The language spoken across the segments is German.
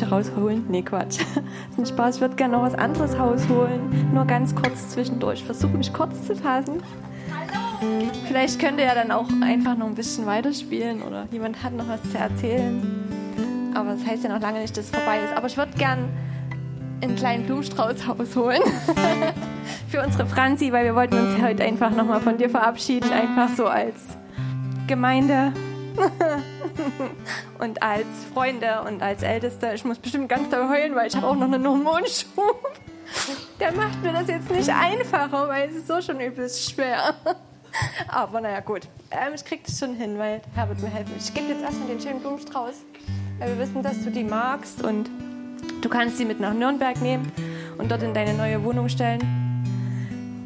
Peitsche rausholen. Nee, Quatsch. Das ist ein Spaß. Ich würde gerne noch was anderes rausholen. Nur ganz kurz zwischendurch. Versuche mich kurz zu fassen. Vielleicht könnt ihr ja dann auch einfach noch ein bisschen weiterspielen oder jemand hat noch was zu erzählen. Aber das heißt ja noch lange nicht, dass es vorbei ist. Aber ich würde gern einen kleinen Blumenstrauß rausholen für unsere Franzi, weil wir wollten uns heute einfach nochmal von dir verabschieden, einfach so als Gemeinde und als Freunde und als Älteste. Ich muss bestimmt ganz doll heulen, weil ich habe auch noch einen Hormonschub. Der macht mir das jetzt nicht einfacher, weil es ist so schon übelst schwer. Aber naja, gut. Ähm, ich krieg das schon hin, weil Herr wird mir helfen. Ich gebe jetzt erstmal den schönen Blumenstrauß, weil wir wissen, dass du die magst und du kannst sie mit nach Nürnberg nehmen und dort in deine neue Wohnung stellen.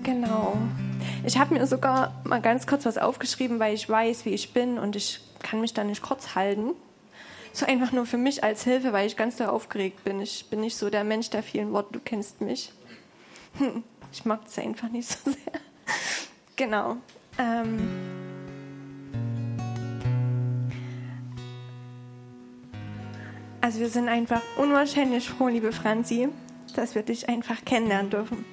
Genau. Ich habe mir sogar mal ganz kurz was aufgeschrieben, weil ich weiß, wie ich bin und ich kann mich da nicht kurz halten. So einfach nur für mich als Hilfe, weil ich ganz da aufgeregt bin. Ich bin nicht so der Mensch der vielen Worte, du kennst mich. Hm, ich mag das einfach nicht so sehr. Genau. Ähm also wir sind einfach unwahrscheinlich froh, liebe Franzi, dass wir dich einfach kennenlernen dürfen.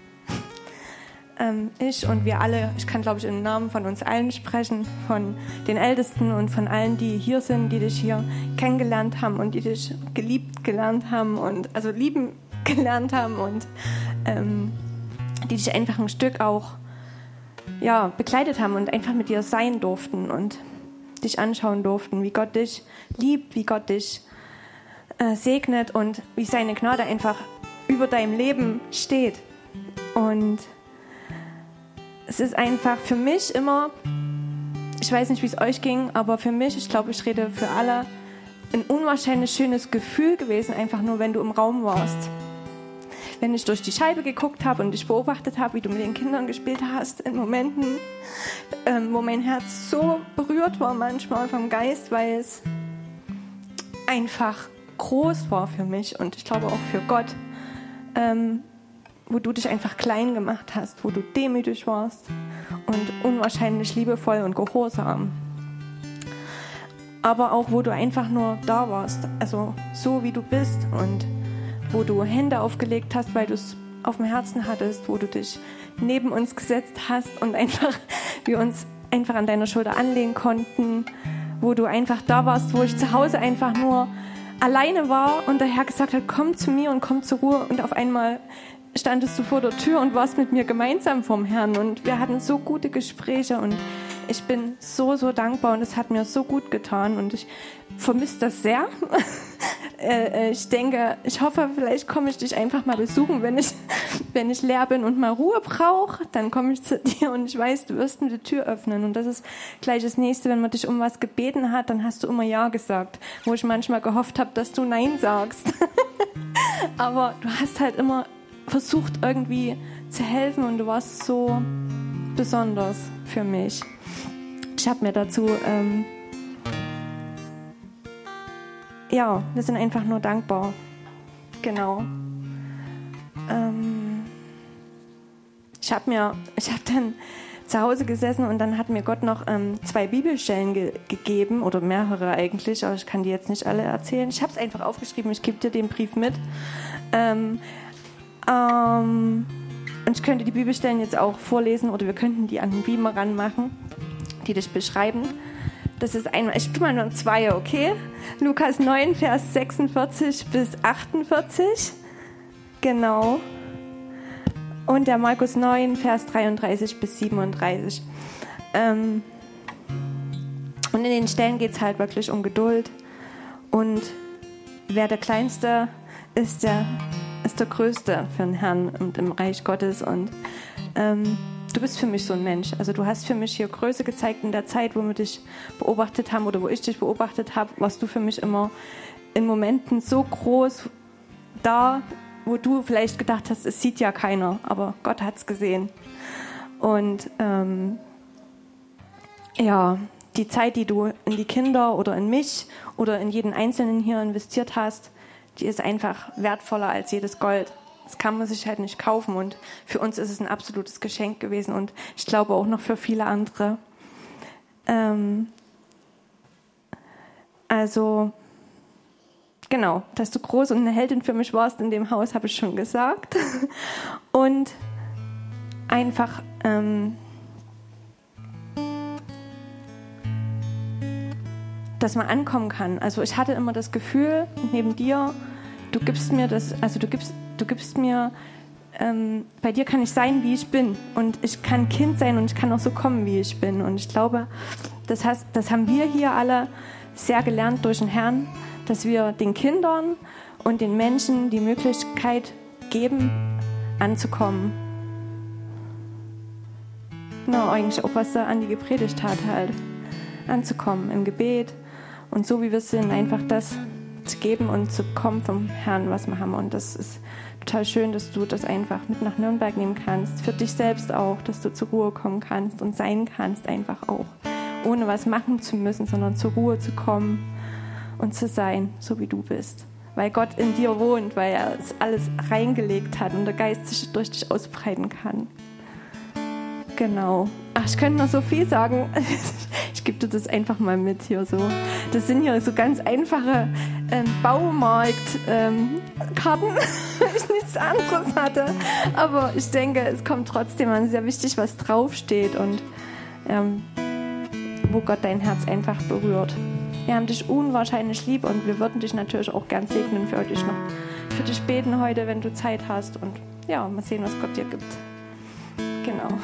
Ähm, ich und wir alle, ich kann glaube ich im Namen von uns allen sprechen, von den Ältesten und von allen, die hier sind, die dich hier kennengelernt haben und die dich geliebt gelernt haben und also lieben gelernt haben und ähm, die dich einfach ein Stück auch ja, begleitet haben und einfach mit dir sein durften und dich anschauen durften, wie Gott dich liebt, wie Gott dich äh, segnet und wie seine Gnade einfach über deinem Leben steht. Und es ist einfach für mich immer, ich weiß nicht, wie es euch ging, aber für mich, ich glaube, ich rede für alle, ein unwahrscheinlich schönes Gefühl gewesen, einfach nur, wenn du im Raum warst. Wenn ich durch die Scheibe geguckt habe und dich beobachtet habe, wie du mit den Kindern gespielt hast, in Momenten, ähm, wo mein Herz so berührt war manchmal vom Geist, weil es einfach groß war für mich und ich glaube auch für Gott, ähm, wo du dich einfach klein gemacht hast, wo du demütig warst und unwahrscheinlich liebevoll und gehorsam. Aber auch, wo du einfach nur da warst, also so wie du bist und wo du Hände aufgelegt hast, weil du es auf dem Herzen hattest, wo du dich neben uns gesetzt hast und einfach wir uns einfach an deiner Schulter anlehnen konnten, wo du einfach da warst, wo ich zu Hause einfach nur alleine war und der Herr gesagt hat, komm zu mir und komm zur Ruhe und auf einmal standest du vor der Tür und warst mit mir gemeinsam vom Herrn und wir hatten so gute Gespräche und ich bin so, so dankbar und es hat mir so gut getan und ich vermisse das sehr. Äh, äh, ich denke, ich hoffe, vielleicht komme ich dich einfach mal besuchen, wenn ich, wenn ich leer bin und mal Ruhe brauche, dann komme ich zu dir und ich weiß, du wirst mir die Tür öffnen und das ist gleich das nächste, wenn man dich um was gebeten hat, dann hast du immer Ja gesagt, wo ich manchmal gehofft habe, dass du Nein sagst. Aber du hast halt immer versucht irgendwie zu helfen und du warst so besonders für mich. Ich habe mir dazu, ähm, ja, wir sind einfach nur dankbar. Genau. Ähm, ich habe mir, ich habe dann zu Hause gesessen und dann hat mir Gott noch ähm, zwei Bibelstellen ge gegeben oder mehrere eigentlich, aber ich kann die jetzt nicht alle erzählen. Ich habe es einfach aufgeschrieben, ich gebe dir den Brief mit. Ähm, ähm, und ich könnte die Bibelstellen jetzt auch vorlesen oder wir könnten die an den Beamer ranmachen die dich beschreiben. Das ist einmal, ich tue mal nur zwei, okay? Lukas 9, Vers 46 bis 48. Genau. Und der Markus 9, Vers 33 bis 37. Ähm, und in den Stellen geht es halt wirklich um Geduld. Und wer der Kleinste ist, der ist der Größte für den Herrn und im Reich Gottes. Und ähm, du bist für mich so ein Mensch. Also du hast für mich hier Größe gezeigt in der Zeit, wo wir dich beobachtet haben oder wo ich dich beobachtet habe, warst du für mich immer in Momenten so groß da, wo du vielleicht gedacht hast, es sieht ja keiner, aber Gott hat es gesehen. Und ähm, ja, die Zeit, die du in die Kinder oder in mich oder in jeden Einzelnen hier investiert hast, die ist einfach wertvoller als jedes Gold. Das kann man sich halt nicht kaufen und für uns ist es ein absolutes Geschenk gewesen und ich glaube auch noch für viele andere. Ähm also genau, dass du groß und eine Heldin für mich warst in dem Haus, habe ich schon gesagt. Und einfach ähm, dass man ankommen kann. Also ich hatte immer das Gefühl, neben dir, du gibst mir das, also du gibst, du gibst mir, ähm, bei dir kann ich sein, wie ich bin. Und ich kann Kind sein und ich kann auch so kommen, wie ich bin. Und ich glaube, das, heißt, das haben wir hier alle sehr gelernt durch den Herrn, dass wir den Kindern und den Menschen die Möglichkeit geben, anzukommen. Genau, eigentlich auch, was der Andi gepredigt hat, halt. Anzukommen im Gebet, und so wie wir sind, einfach das zu geben und zu kommen vom Herrn, was wir haben. Und das ist total schön, dass du das einfach mit nach Nürnberg nehmen kannst. Für dich selbst auch, dass du zur Ruhe kommen kannst und sein kannst, einfach auch. Ohne was machen zu müssen, sondern zur Ruhe zu kommen und zu sein, so wie du bist. Weil Gott in dir wohnt, weil er es alles reingelegt hat und der Geist sich durch dich ausbreiten kann. Genau. Ach, ich könnte noch so viel sagen. Ich gebe dir das einfach mal mit hier so. Das sind hier so ganz einfache ähm, Baumarktkarten, ähm, ich nichts anderes hatte. Aber ich denke, es kommt trotzdem an sehr wichtig, was draufsteht und ähm, wo Gott dein Herz einfach berührt. Wir haben dich unwahrscheinlich lieb und wir würden dich natürlich auch gern segnen für dich noch. Für dich beten heute, wenn du Zeit hast und ja, mal sehen, was Gott dir gibt. Genau.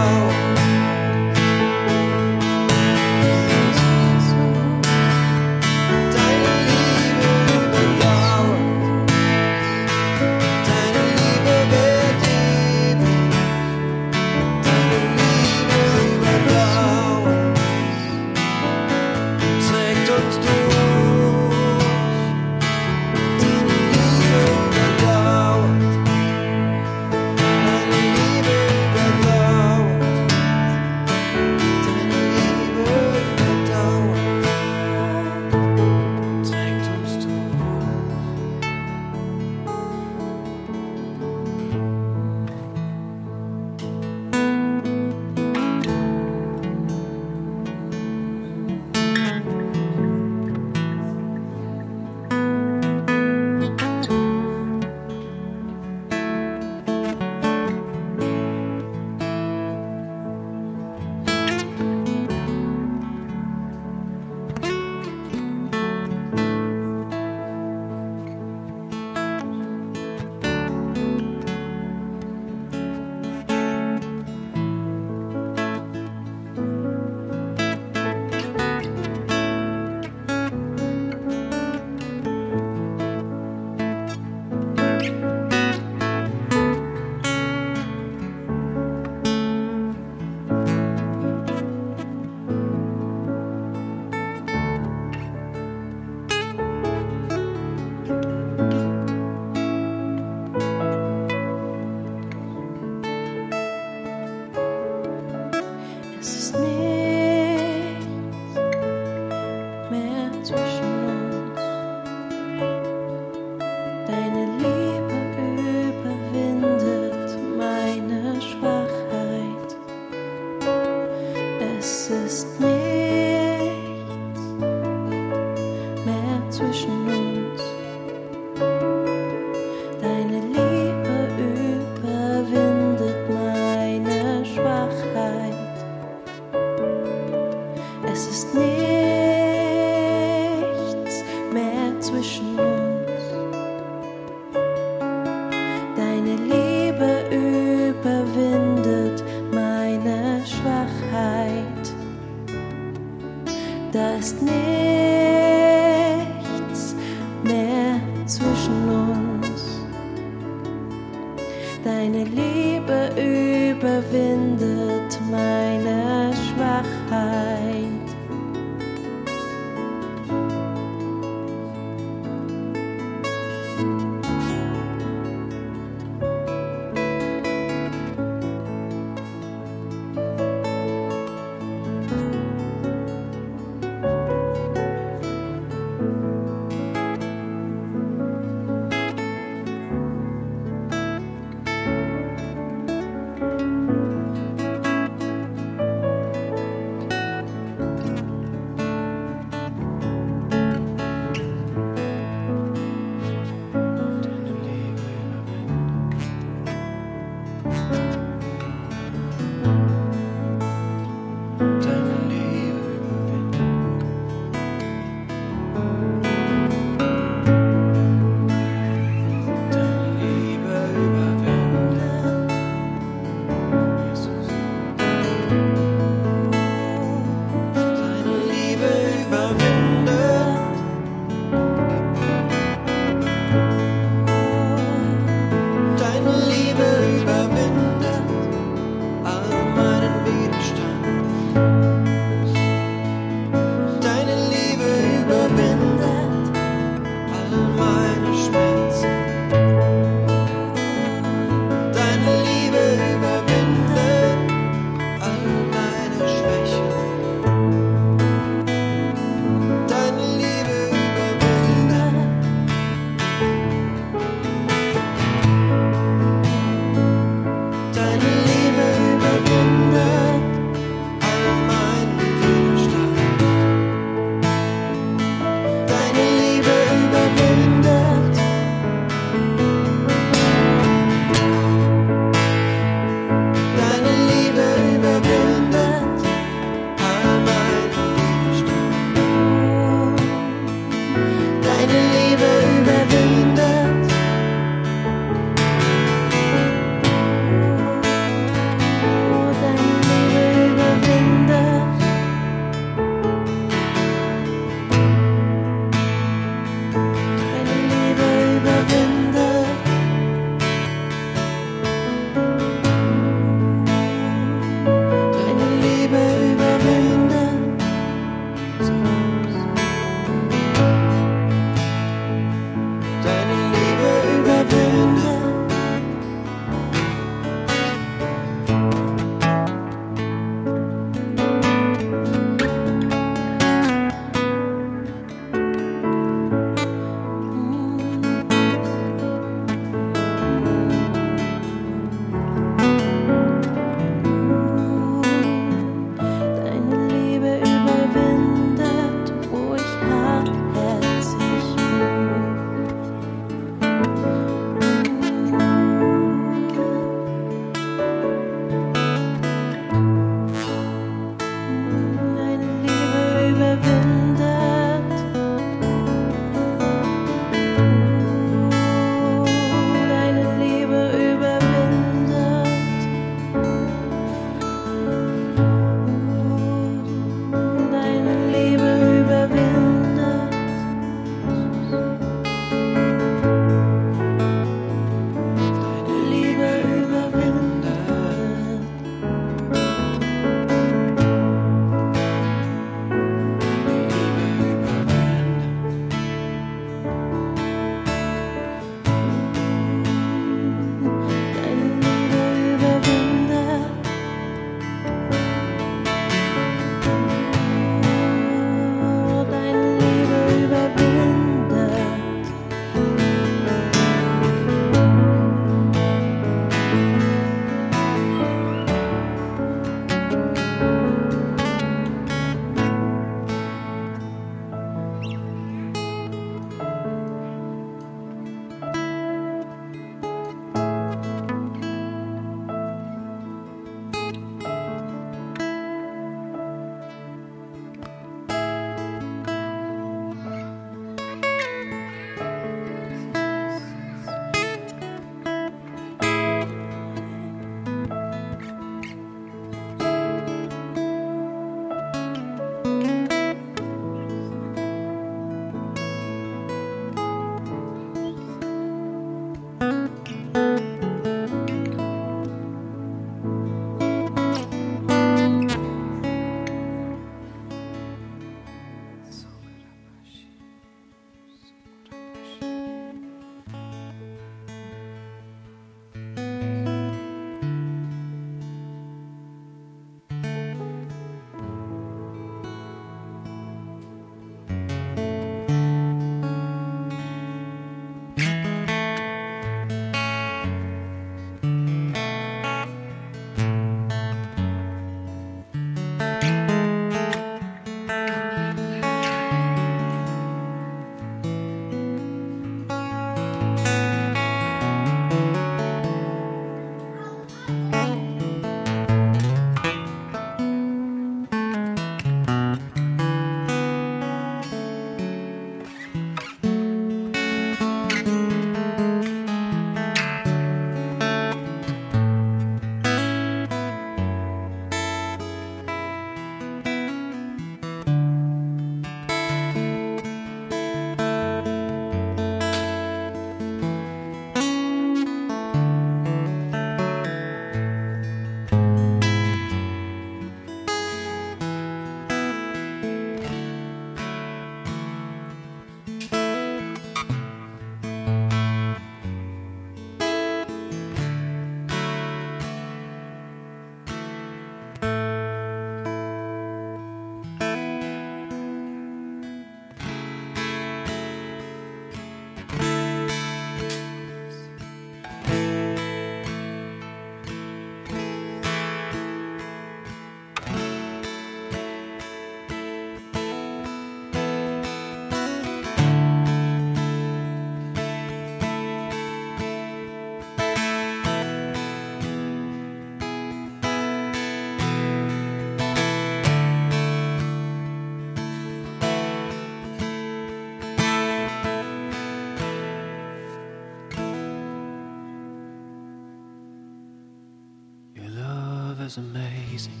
amazing,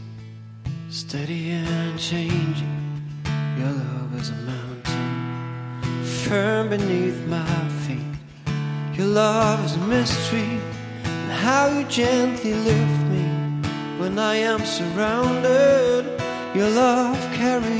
steady and changing. Your love is a mountain, firm beneath my feet. Your love is a mystery, and how you gently lift me when I am surrounded. Your love carries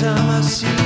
time I see